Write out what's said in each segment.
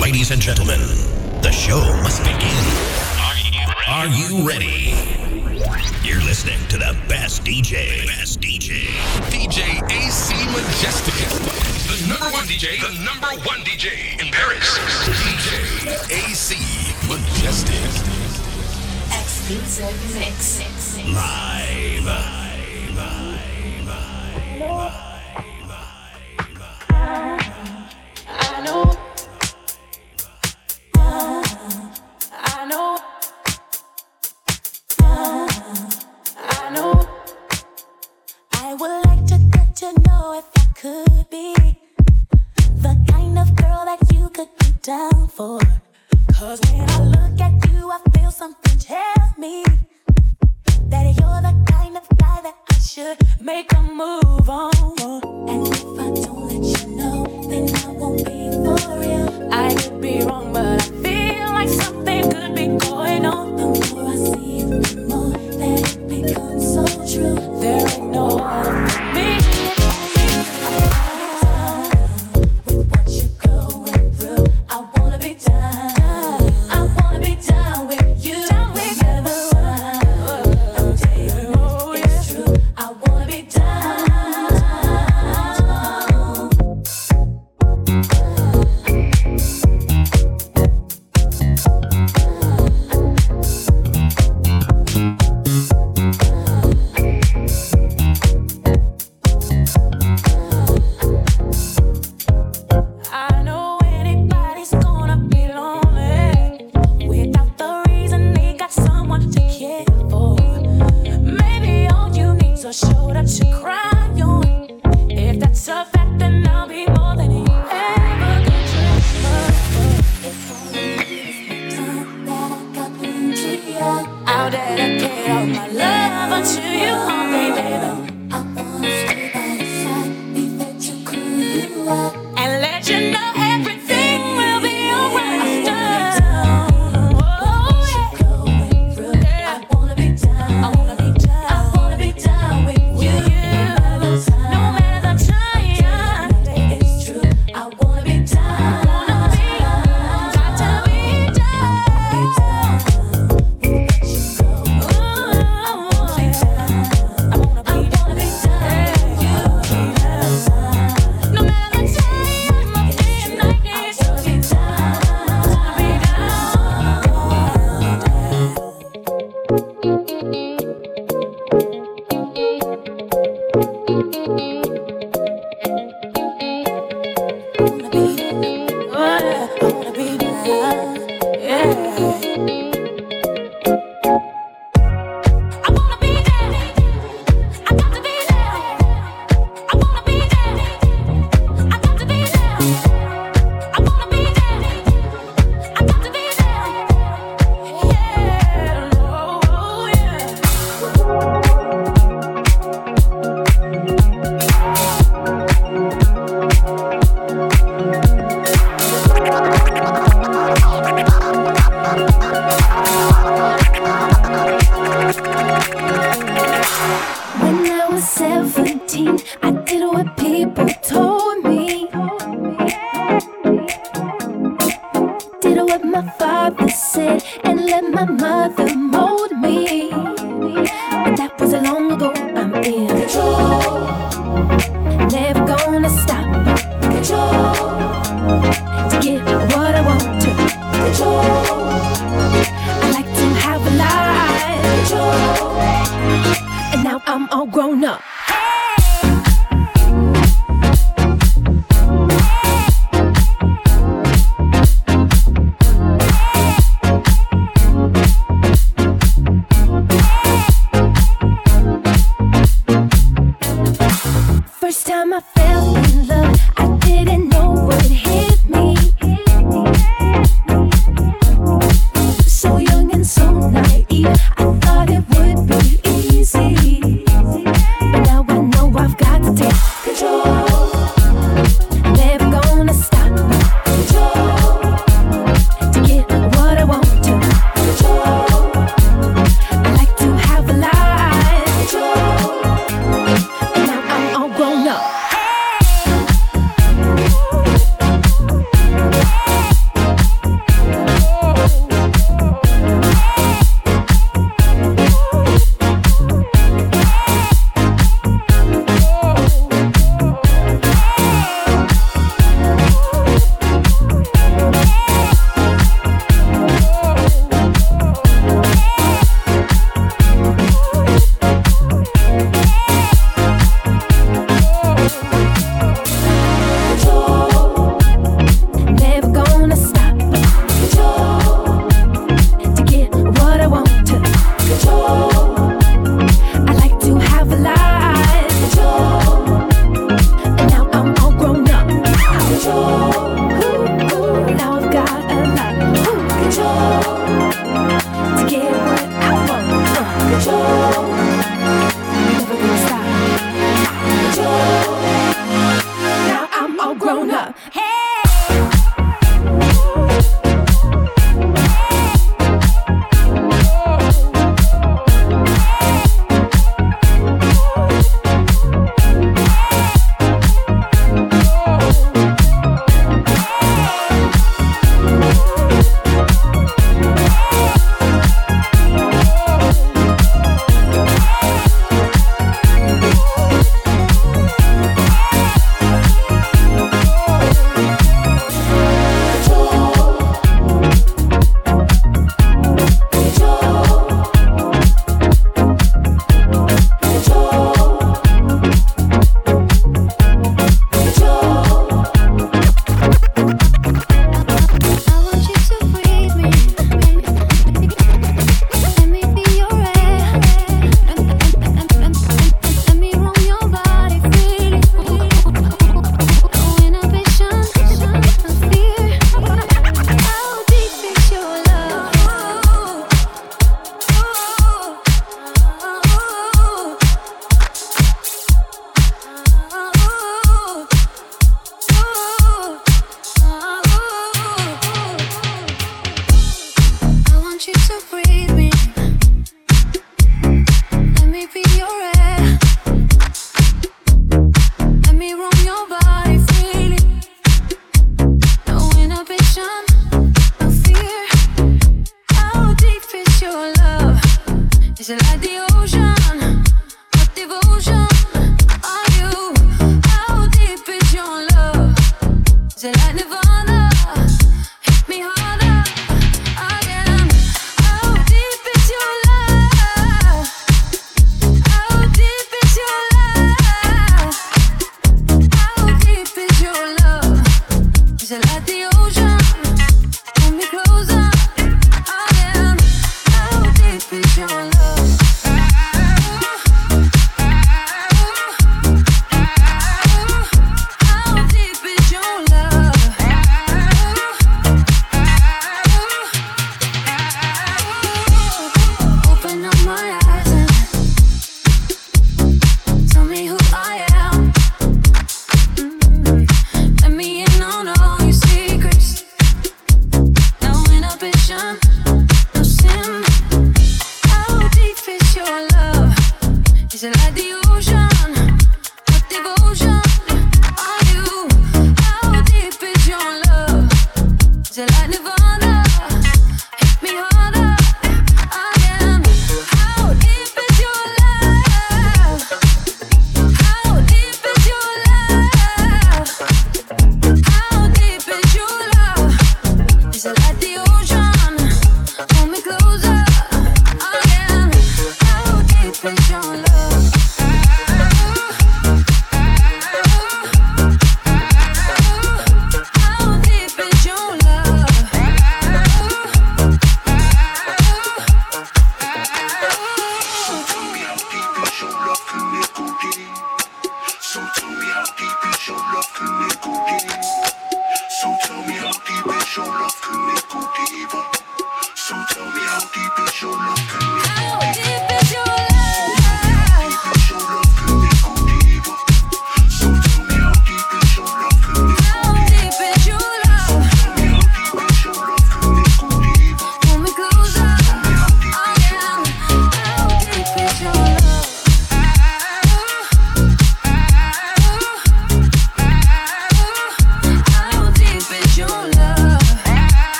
Ladies and gentlemen, the show must begin. Are you ready? Are you ready? You're listening to the best DJ. Best DJ. DJ AC Majestic the number one DJ, the number one DJ in Paris. DJ AC Majestic. Exclusive mix. Live. down for. Cause when I look at you, I feel something tell me that you're the kind of guy that I should make a move on. And if I don't let you know, then I won't be for real. I could be wrong, but that I gave all my love unto you, oh, baby.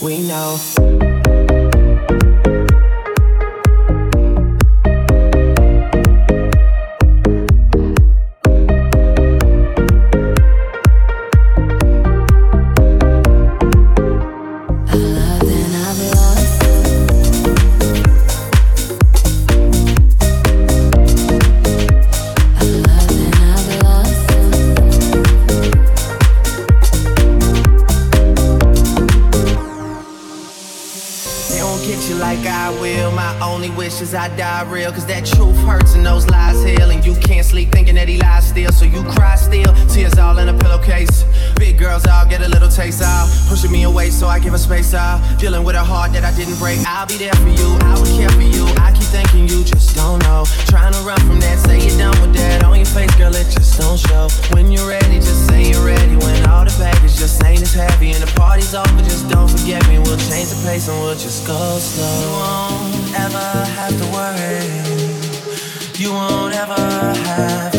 we know. space out. Dealing with a heart that I didn't break. I'll be there for you, I will care for you. I keep thinking you just don't know. Trying to run from that, say you're done with that. On your face, girl, it just don't show. When you're ready, just say you're ready. When all the baggage just ain't as heavy and the party's over, just don't forget me. We'll change the place and we'll just go slow. You won't ever have to worry. You won't ever have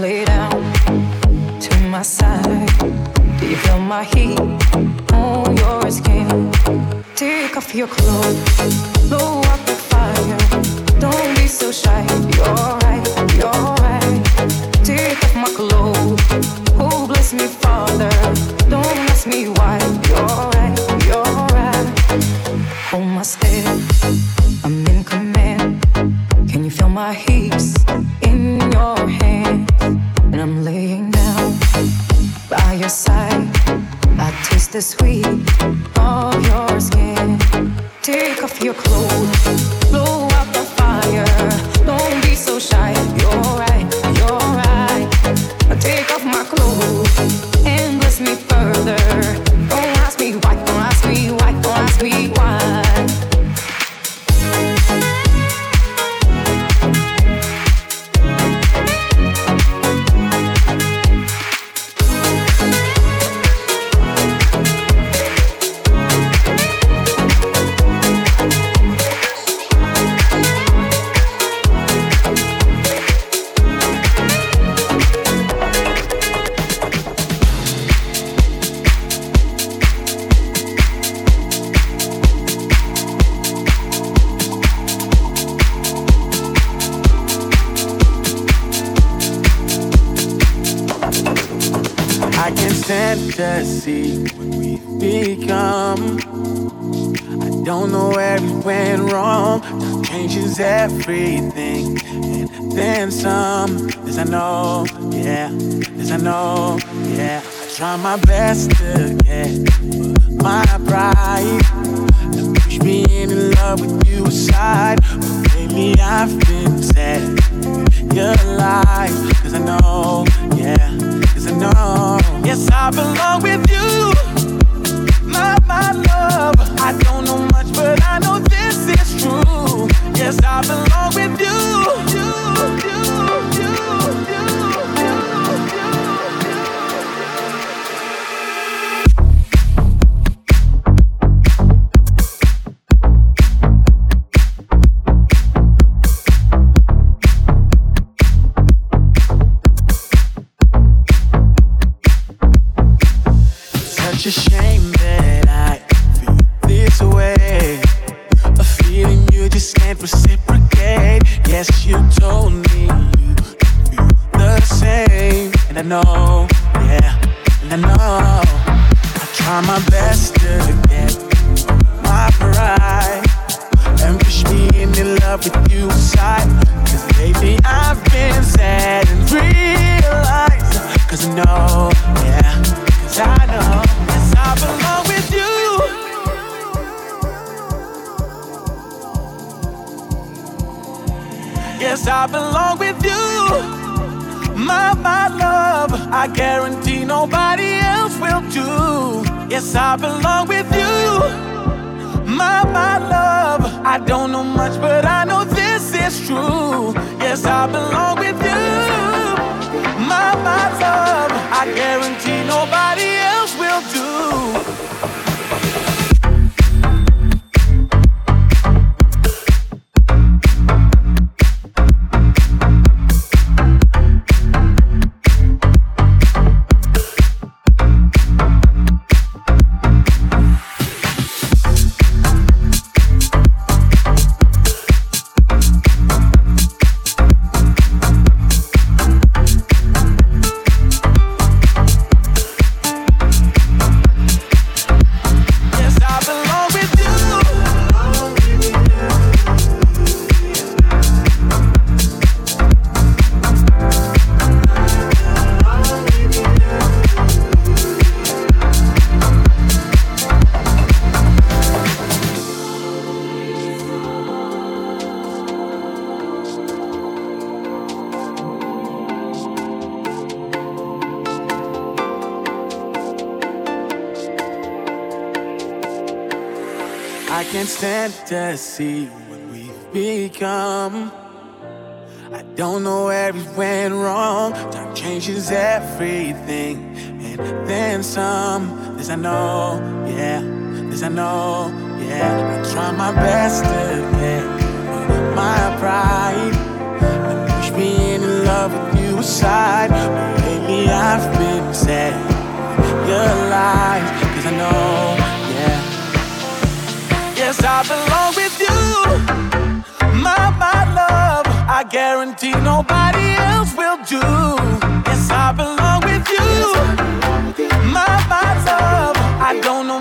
Lay down to my side. Do you feel my heat on your skin? Take off your clothes. try my best to get my pride and push me in love with you aside. But lately I've been set. You're alive, cause I know, yeah, cause I know. Yes, I belong with you, my, my love. I don't know much, but I know this is true. Yes, I belong with you, you, you. To see what we've become. I don't know where we went wrong. Time changes everything, and then some. This I know, yeah. This I know, yeah. I try my best to get my pride. I wish being in love with you aside. But lately I've been sad. Your lies, cause I know I belong with you. My, my love, I guarantee nobody else will do. Yes, I belong with you. My, my love, I don't know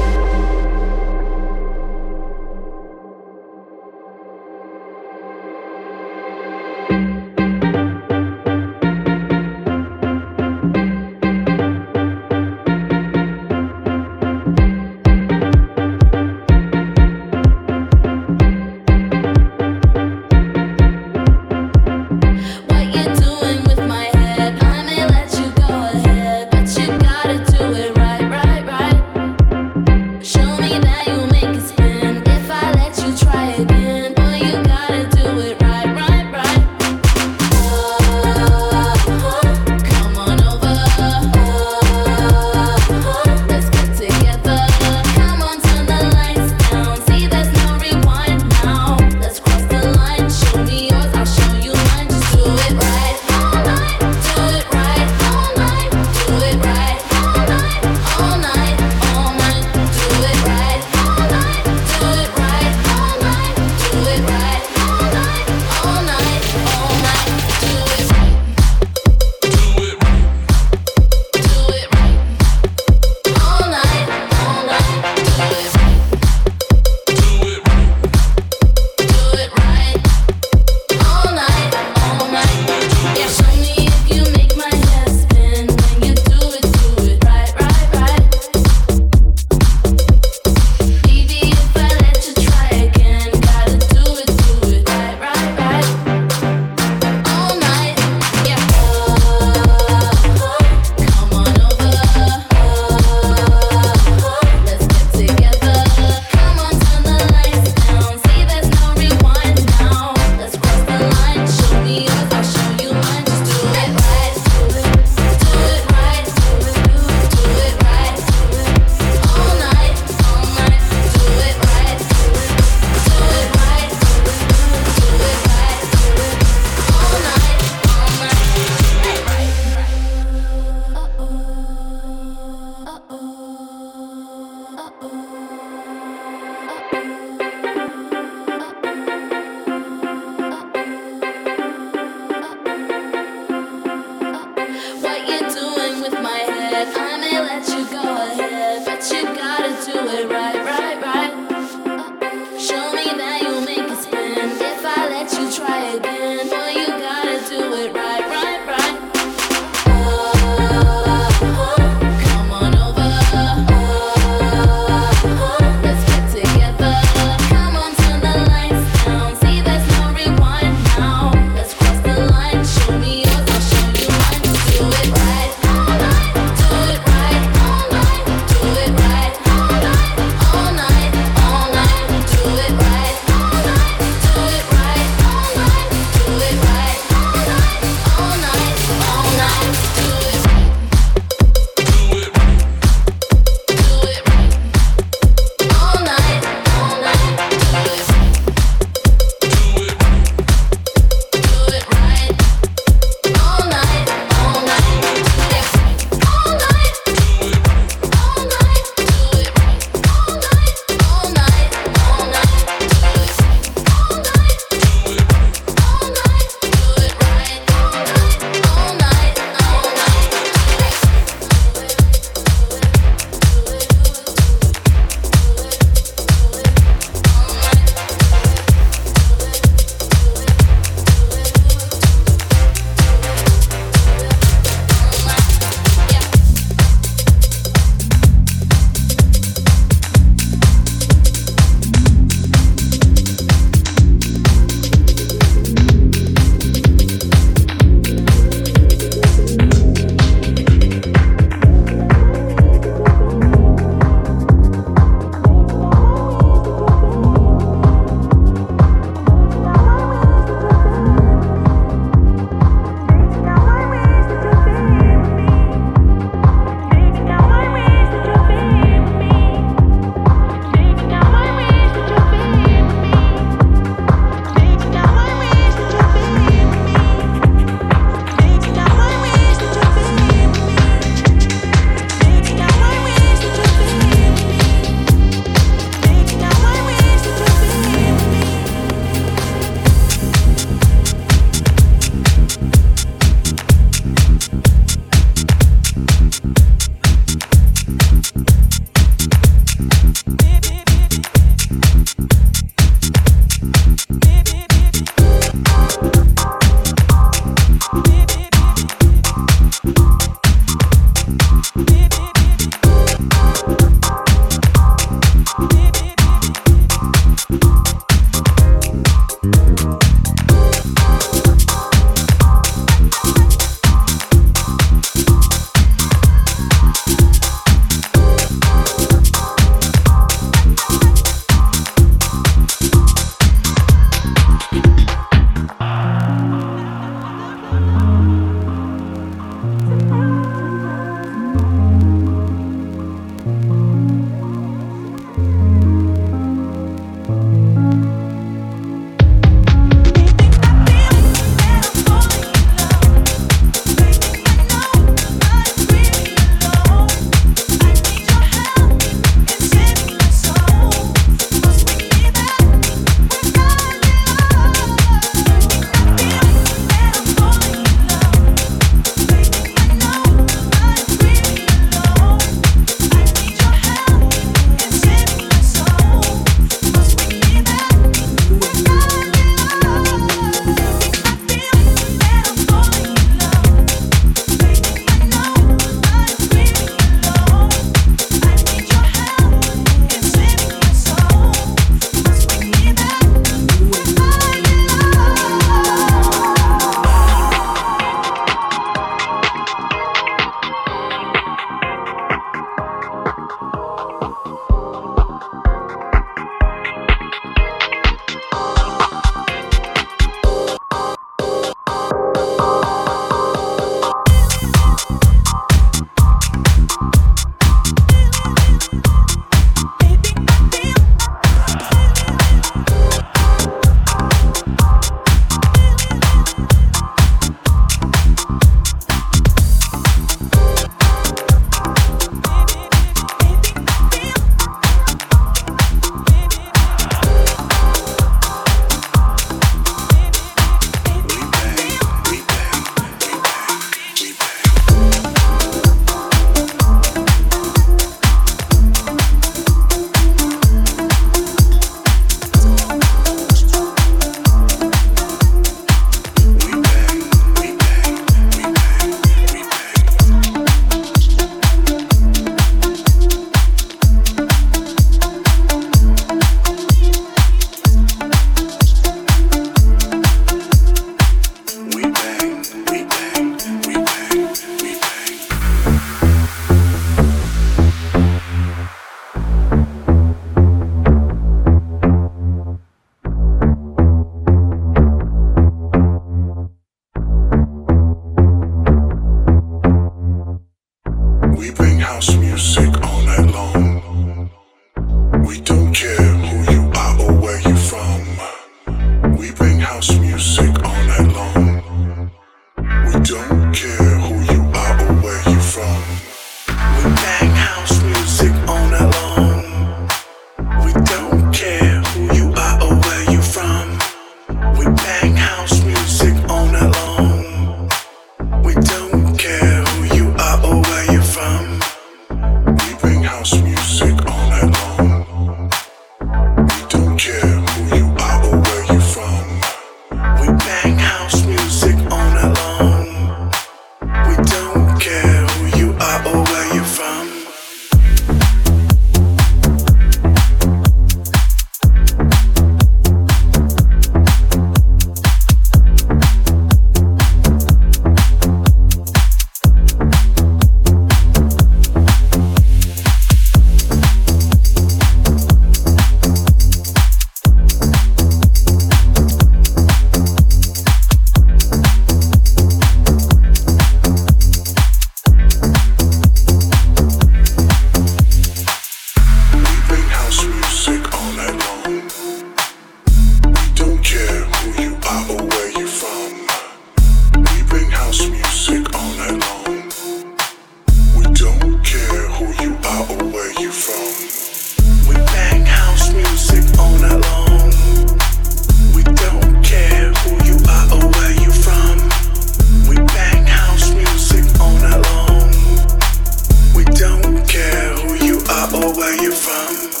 you from?